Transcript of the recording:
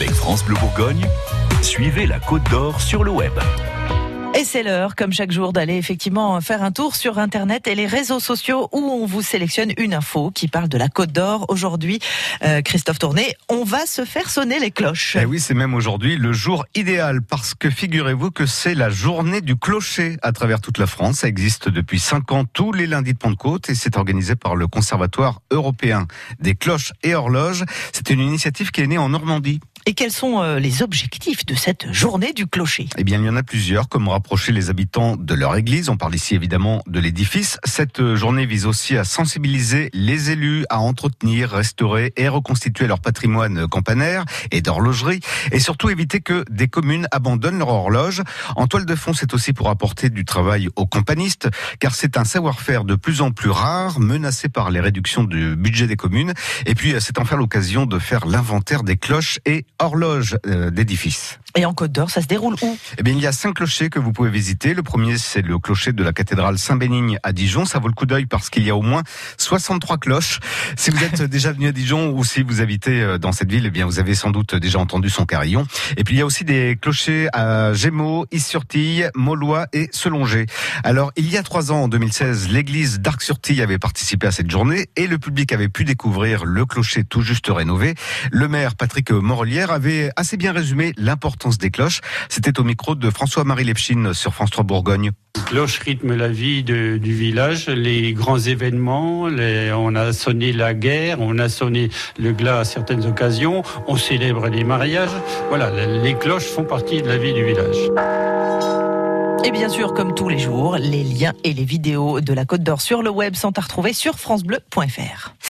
Avec France Bleu Bourgogne, suivez la Côte d'Or sur le web. Et c'est l'heure, comme chaque jour, d'aller effectivement faire un tour sur Internet et les réseaux sociaux où on vous sélectionne une info qui parle de la Côte d'Or. Aujourd'hui, euh, Christophe Tourné, on va se faire sonner les cloches. Et oui, c'est même aujourd'hui le jour idéal parce que figurez-vous que c'est la journée du clocher à travers toute la France. Ça existe depuis 5 ans tous les lundis de Pentecôte et c'est organisé par le Conservatoire européen des cloches et horloges. C'est une initiative qui est née en Normandie. Et quels sont euh, les objectifs de cette journée du clocher? Eh bien, il y en a plusieurs, comme rapprocher les habitants de leur église? On parle ici évidemment de l'édifice. Cette euh, journée vise aussi à sensibiliser les élus à entretenir, restaurer et reconstituer leur patrimoine campanaire et d'horlogerie, et surtout éviter que des communes abandonnent leur horloge. En toile de fond, c'est aussi pour apporter du travail aux campanistes, car c'est un savoir-faire de plus en plus rare, menacé par les réductions du budget des communes. Et puis, euh, c'est enfin l'occasion de faire l'inventaire des cloches et horloge euh, d'édifices. Et en Côte d'Or, ça se déroule où? Eh bien, il y a cinq clochers que vous pouvez visiter. Le premier, c'est le clocher de la cathédrale Saint-Bénigne à Dijon. Ça vaut le coup d'œil parce qu'il y a au moins 63 cloches. Si vous êtes déjà venu à Dijon ou si vous habitez euh, dans cette ville, eh bien, vous avez sans doute déjà entendu son carillon. Et puis, il y a aussi des clochers à Gémeaux, Is-sur-Tille, Maulois et Selongé. Alors, il y a trois ans, en 2016, l'église d'Arc-sur-Tille avait participé à cette journée et le public avait pu découvrir le clocher tout juste rénové. Le maire, Patrick Morelière, avait assez bien résumé l'importance des cloches. C'était au micro de François-Marie Lepchine sur France 3 Bourgogne. Les cloches rythment la vie de, du village, les grands événements, les, on a sonné la guerre, on a sonné le glas à certaines occasions, on célèbre les mariages. Voilà, les cloches font partie de la vie du village. Et bien sûr, comme tous les jours, les liens et les vidéos de la Côte d'Or sur le web sont à retrouver sur francebleu.fr.